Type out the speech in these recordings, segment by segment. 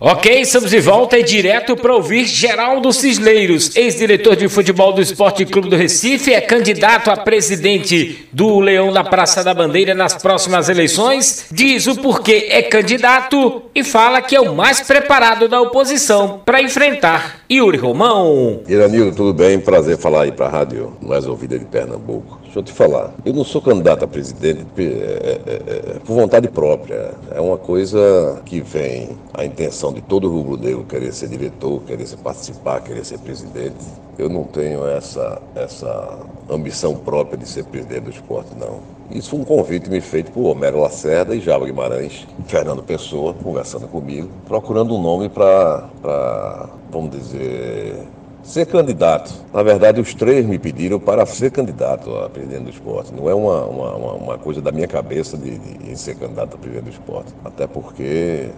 Ok, estamos de volta e direto para ouvir Geraldo Cisleiros, ex-diretor de futebol do Esporte Clube do Recife, é candidato a presidente do Leão da Praça da Bandeira nas próximas eleições, diz o porquê é candidato e fala que é o mais preparado da oposição para enfrentar Yuri Romão. Iranildo, tudo bem? Prazer falar aí para a rádio mais ouvida de Pernambuco. Deixa eu te falar, eu não sou candidato a presidente é, é, é, por vontade própria. É uma coisa que vem a intenção de todo rubro negro querer ser diretor, querer ser participar, querer ser presidente. Eu não tenho essa, essa ambição própria de ser presidente do esporte, não. Isso foi um convite me feito por Homero Lacerda e Java Guimarães, Fernando Pessoa, conversando comigo, procurando um nome para, vamos dizer, ser candidato. Na verdade, os três me pediram para ser candidato a presidente do esporte. Não é uma, uma, uma coisa da minha cabeça de, de, ser candidato a presidente do esporte. Até porque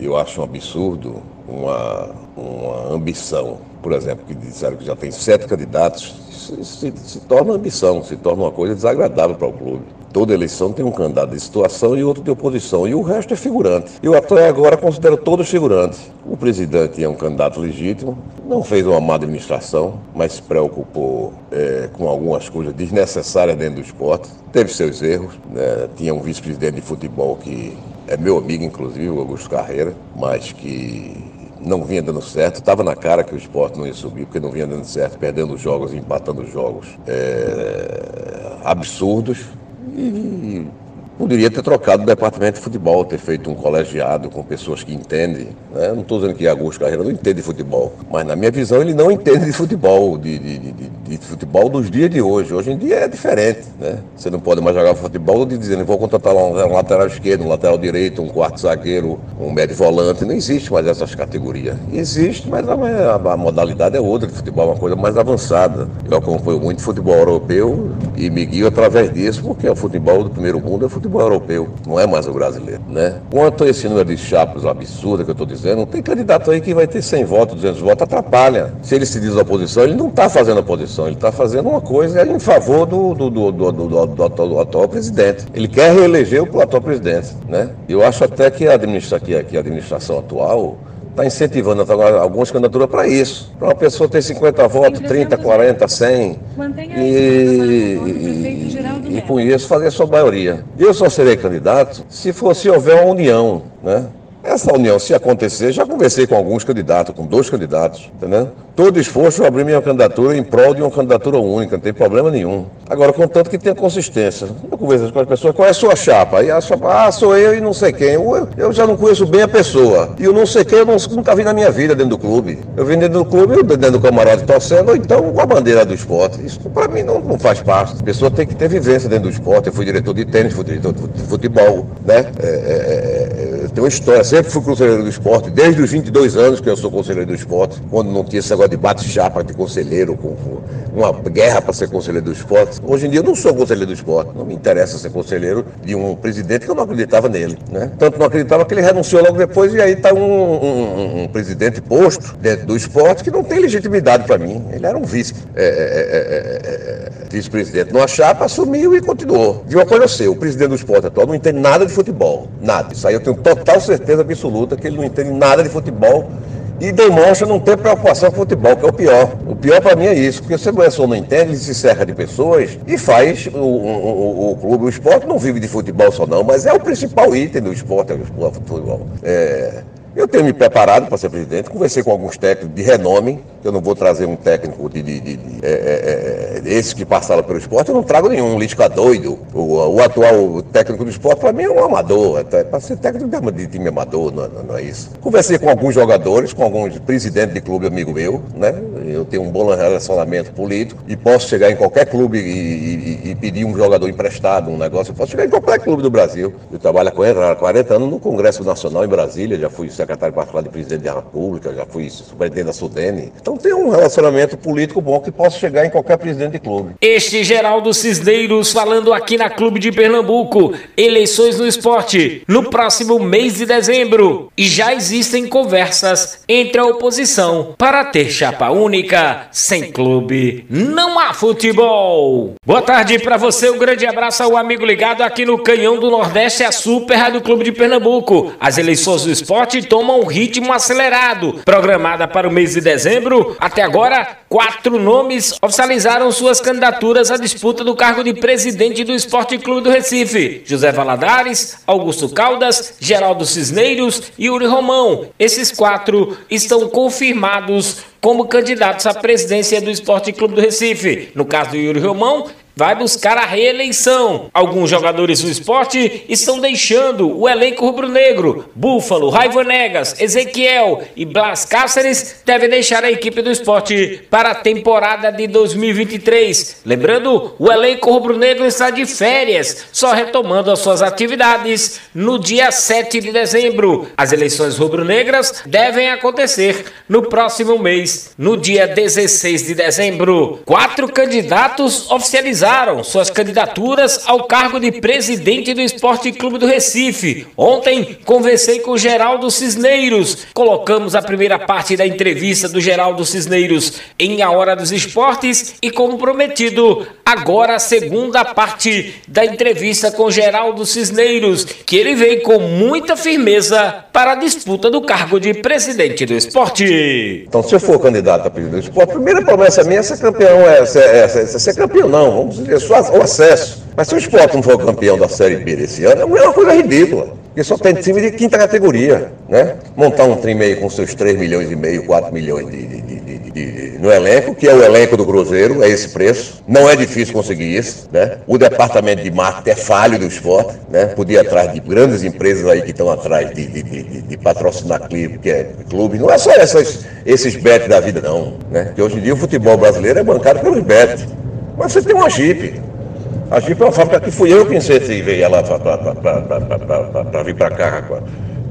eu acho um absurdo uma, uma ambição. Por exemplo, que disseram que já tem sete candidatos, se, torna ambição, se torna uma coisa desagradável para o clube. Toda eleição tem um candidato de situação e outro de oposição, e o resto é figurante. Eu até agora considero todos figurantes. O presidente é um candidato legítimo, não fez uma má administração, mas se preocupou é, com algumas coisas desnecessárias dentro do esporte. Teve seus erros, né? tinha um vice-presidente de futebol que é meu amigo, inclusive, o Augusto Carreira, mas que não vinha dando certo. Estava na cara que o esporte não ia subir, porque não vinha dando certo, perdendo jogos, empatando jogos é, absurdos. E poderia ter trocado o departamento de futebol, ter feito um colegiado com pessoas que entendem. Né? Não estou dizendo que Augusto Carreira não entende de futebol, mas na minha visão ele não entende de futebol, de, de, de, de, futebol dos dias de hoje. Hoje em dia é diferente. Né? Você não pode mais jogar futebol dizendo vou contratar um, um lateral esquerdo, um lateral direito, um quarto zagueiro, um médio volante. Não existe mais essas categorias. Existe, mas a, a, a modalidade é outra de futebol, é uma coisa mais avançada. Eu acompanho muito futebol europeu e me guio através disso, porque o futebol do primeiro mundo é futebol futebol europeu, não é mais o brasileiro, né? Quanto a esse número de chapas absurda que eu estou dizendo, tem candidato aí que vai ter 100 votos, 200 votos, atrapalha. Se ele se diz oposição, ele não está fazendo oposição, ele está fazendo uma coisa em favor do, do, do, do, do, do, atual, do atual presidente. Ele quer reeleger o atual presidente, né? Eu acho até que a, que a administração atual está incentivando algumas candidaturas para isso. Para uma pessoa ter 50 votos, 30, 40, 100. E, e, e com isso fazer a sua maioria. Eu só serei candidato se fosse houver uma união, né? Essa união, se acontecer, já conversei com alguns candidatos, com dois candidatos, entendeu? Todo esforço eu abri minha candidatura em prol de uma candidatura única, não tem problema nenhum. Agora, contanto que tenha consistência. Eu converso com as pessoas, qual é a sua chapa? E a chapa, ah, sou eu e não sei quem. Eu, eu já não conheço bem a pessoa. E o não sei quem eu não, nunca vi na minha vida dentro do clube. Eu vim dentro do clube, eu dentro do camarote torcendo, ou então com a bandeira do esporte. Isso para mim não, não faz parte. A pessoa tem que ter vivência dentro do esporte. Eu fui diretor de tênis, fui diretor de futebol, né? É, é, é tem uma história, sempre fui conselheiro do esporte, desde os 22 anos que eu sou conselheiro do esporte, quando não tinha esse negócio de bate-chapa de conselheiro, com, uma guerra para ser conselheiro do esporte. Hoje em dia eu não sou conselheiro do esporte, não me interessa ser conselheiro de um presidente que eu não acreditava nele. Né? Tanto não acreditava que ele renunciou logo depois e aí está um, um, um, presidente posto dentro do esporte que não tem legitimidade para mim. Ele era um vice. É, é, é, vice-presidente numa chapa, assumiu e continuou. De uma coisa eu sei, o presidente do esporte atual não entende nada de futebol. Nada. Isso aí eu tenho total certeza absoluta que ele não entende nada de futebol e demonstra não ter preocupação com futebol, que é o pior. O pior para mim é isso, porque se o pessoa não entende, ele se cerca de pessoas e faz o, o, o, clube, o esporte não vive de futebol só não, mas é o principal item do esporte, é o futebol. É, eu tenho me preparado para ser presidente, conversei com alguns técnicos de renome, eu não vou trazer um técnico de, de, de, de é, é, é, que passaram pelo esporte, eu não trago nenhum, um Lisca doido. O, o, atual técnico do esporte, para mim, é um amador. É, para ser técnico de time amador, não, não, é isso. Conversei com alguns jogadores, com alguns presidentes de clube amigo meu, né? Eu tenho um bom relacionamento político e posso chegar em qualquer clube e, e, e pedir um jogador emprestado, um negócio. Eu posso chegar em qualquer clube do Brasil. Eu trabalho com ele há 40 anos no Congresso Nacional em Brasília, já fui secretário particular de presidente da República, já fui superintendente da Sudene. Então tem um relacionamento político bom que possa chegar em qualquer presidente de clube. Este Geraldo Cisneiros falando aqui na Clube de Pernambuco. Eleições no esporte no próximo mês de dezembro. E já existem conversas entre a oposição para ter chapa única. Única. Sem clube, não há futebol. Boa tarde para você, um grande abraço ao amigo ligado aqui no Canhão do Nordeste, a Super Rádio Clube de Pernambuco. As eleições do esporte tomam um ritmo acelerado. Programada para o mês de dezembro, até agora, quatro nomes oficializaram suas candidaturas à disputa do cargo de presidente do Esporte Clube do Recife. José Valadares, Augusto Caldas, Geraldo Cisneiros e Yuri Romão. Esses quatro estão confirmados como candidatos à presidência do Esporte Clube do Recife. No caso do Yuri Romão, vai buscar a reeleição. Alguns jogadores do esporte estão deixando o elenco rubro-negro. Búfalo, Raiva Negas, Ezequiel e Blas Cáceres devem deixar a equipe do esporte para a temporada de 2023. Lembrando, o elenco rubro-negro está de férias, só retomando as suas atividades no dia 7 de dezembro. As eleições rubro-negras devem acontecer no próximo mês, no dia 16 de dezembro. Quatro candidatos oficializados oficializaram suas candidaturas ao cargo de presidente do Esporte Clube do Recife. Ontem conversei com Geraldo Cisneiros. Colocamos a primeira parte da entrevista do Geraldo Cisneiros em A Hora dos Esportes e, como prometido, agora a segunda parte da entrevista com Geraldo Cisneiros, que ele veio com muita firmeza para a disputa do cargo de presidente do esporte. Então, se eu for candidato a presidente do esporte, a primeira promessa minha é ser campeão, é, é, é ser campeão não, vamos dizer, só o acesso. Mas se o esporte não for campeão da Série B desse ano, é uma coisa ridícula. Porque só tem time de quinta categoria, né? Montar um time aí com seus 3 milhões e meio, 4 milhões de, de, de, de, no elenco, que é o elenco do Cruzeiro, é esse preço. Não é difícil conseguir isso, né? O departamento de marketing é falho do esporte, né? Podia ir atrás de grandes empresas aí que estão atrás de, de patrocinar clube, que é clube. Não é só essas, esses bets da vida, não, né? Porque hoje em dia o futebol brasileiro é bancado pelos bets. Mas você tem uma Jeep. A Jeep é uma fábrica que fui eu quem incentivei ela para vir para cá,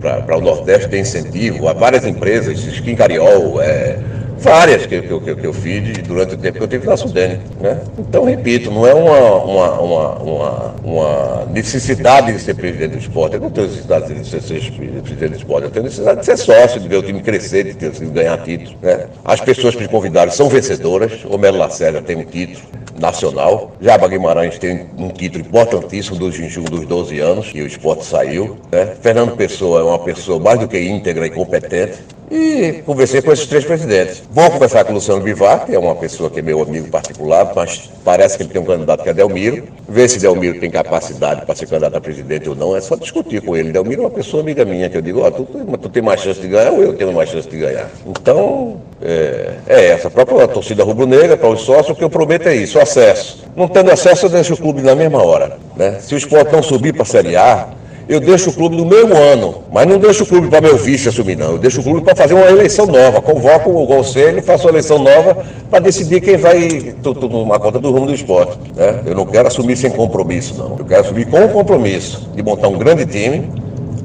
para o Nordeste, tem incentivo. Há várias empresas, Skin Cariol, é, várias que, que, que, que, eu fiz durante o tempo que eu tive na Sudene. Né? Então, repito, não é uma, uma, uma, uma, uma necessidade de ser presidente do esporte. Eu não tenho necessidade de ser, ser presidente do esporte, eu tenho necessidade de ser sócio, de ver o time crescer, de, ter, de ganhar títulos. Né? As pessoas que me convidaram são vencedoras. O Melo Lacerda tem um título nacional. Jaba Guimarães tem um título importantíssimo do Jinju dos 12 anos, e o esporte saiu. Né? Fernando Pessoa é uma pessoa mais do que íntegra e competente. E conversei com esses três presidentes. Vou conversar com o Luciano Bivar, que é uma pessoa que é meu amigo particular, mas parece que ele tem um candidato que é Delmiro. Ver se Delmiro tem capacidade para ser candidato a presidente ou não, é só discutir com ele. Delmiro é uma pessoa amiga minha, que eu digo, ó, oh, tu, tu tem mais chance de ganhar ou eu tenho mais chance de ganhar. Então, é, é essa. A própria torcida rubro-negra, para os sócios, o que eu prometo é isso, acesso. Não tendo acesso, eu deixo o clube na mesma hora. Né? Se o esporte não subir para a Série A, eu deixo o clube no mesmo ano, mas não deixo o clube para meu vice assumir, não. Eu deixo o clube para fazer uma eleição nova. Convoco o conselho, faço uma eleição nova para decidir quem vai tomar conta do rumo do esporte. Né? Eu não quero assumir sem compromisso, não. Eu quero assumir com o compromisso de montar um grande time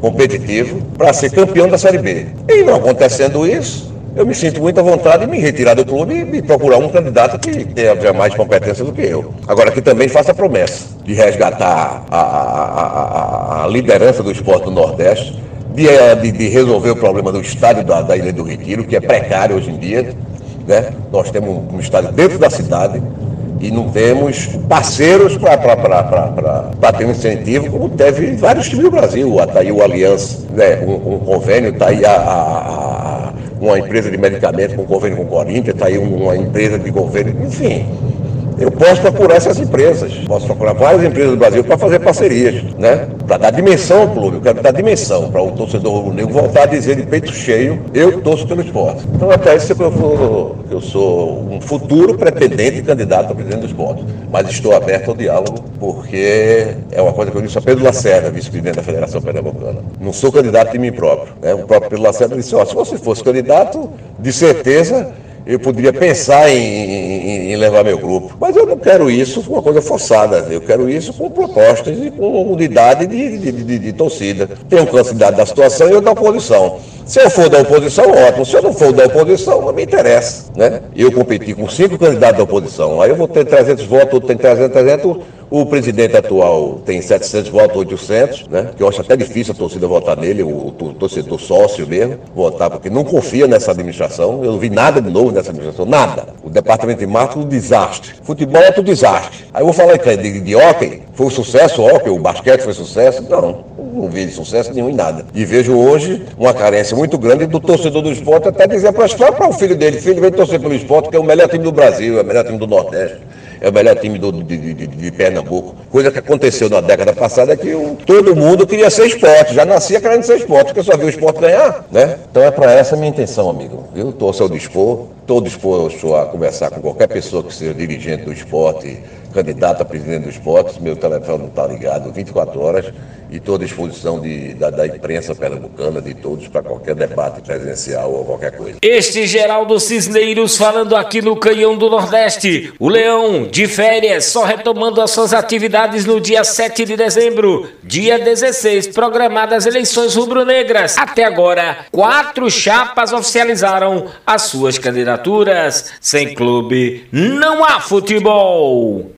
competitivo para ser campeão da Série B. E não acontecendo isso, eu me sinto muito à vontade de me retirar do clube e me procurar um candidato que tenha mais competência do que eu. Agora, que também faça promessa de resgatar a, a, a, a liderança do esporte do Nordeste, de, eh, de, de, resolver o problema do estádio da, da, Ilha do Retiro, que é precário hoje em dia. Né? Nós temos um, um estádio dentro da cidade e não temos parceiros para ter um incentivo, como teve vários times do Brasil. Está aí o Aliança, né? um, um convênio, está aí a, a uma empresa de medicamentos com convênio com o Corinthians, está aí uma empresa de governo, enfim. Eu posso procurar essas empresas, posso procurar várias empresas do Brasil para fazer parcerias, né? Para dar dimensão ao clube, eu quero dar dimensão para o torcedor rubro-negro voltar a dizer de peito cheio, eu torço pelo esporte. Então até isso eu, for, eu sou um futuro pretendente candidato a presidente do esporte, mas estou aberto ao diálogo porque é uma coisa que eu disse a Pedro Lacerda, vice-presidente da Federação Pernambucana. Não sou candidato de mim próprio. Né? O próprio Pedro Lacerda disse, ó, se você fosse candidato, de certeza eu poderia pensar em, em, em, levar meu grupo. Mas eu não quero isso com uma coisa forçada. Eu quero isso com propostas e com unidade de, de, de, de torcida. Tem um candidato da situação e eu da oposição. Se eu for da oposição, ótimo. Se eu não for da oposição, não me interessa. Né? Eu competi com cinco candidatos da oposição. Aí eu vou ter 300 votos, outro tem 300, 300. O presidente atual tem 700 votos, 800, né? Que eu acho até difícil a torcida votar nele, o, torcedor sócio mesmo, votar, porque não confia nessa administração. Eu não vi nada de novo nessa administração, nada. O departamento de marketing, um desastre. Futebol é outro desastre. Aí eu vou falar de, de, de hockey, foi um sucesso o hockey, o basquete foi sucesso? Não, não vi sucesso nenhum em nada. E vejo hoje uma carência muito grande do torcedor do esporte até dizer para o filho dele, filho, vem torcer pelo esporte, que é o melhor time do Brasil, é o melhor time do Nordeste é o melhor time do, de, de, de, Pernambuco. Coisa que aconteceu na década passada é que o, todo mundo queria ser esporte, já nascia querendo ser esporte, porque só viu o esporte ganhar, né? Então é para essa minha intenção, amigo. Eu estou ao dispor, estou disposto a conversar com qualquer pessoa que seja dirigente do esporte, candidato a presidente do esporte, meu telefone está ligado 24 horas e estou à disposição de, da, da, imprensa pernambucana, de todos, para qualquer debate presencial ou qualquer coisa. Este Geraldo Cisneiros falando aqui no Canhão do Nordeste. O Leão, de férias, só retomando as suas atividades no dia 7 de dezembro. Dia 16, programadas eleições rubro-negras. Até agora, quatro chapas oficializaram as suas candidaturas. Sem clube, não há futebol.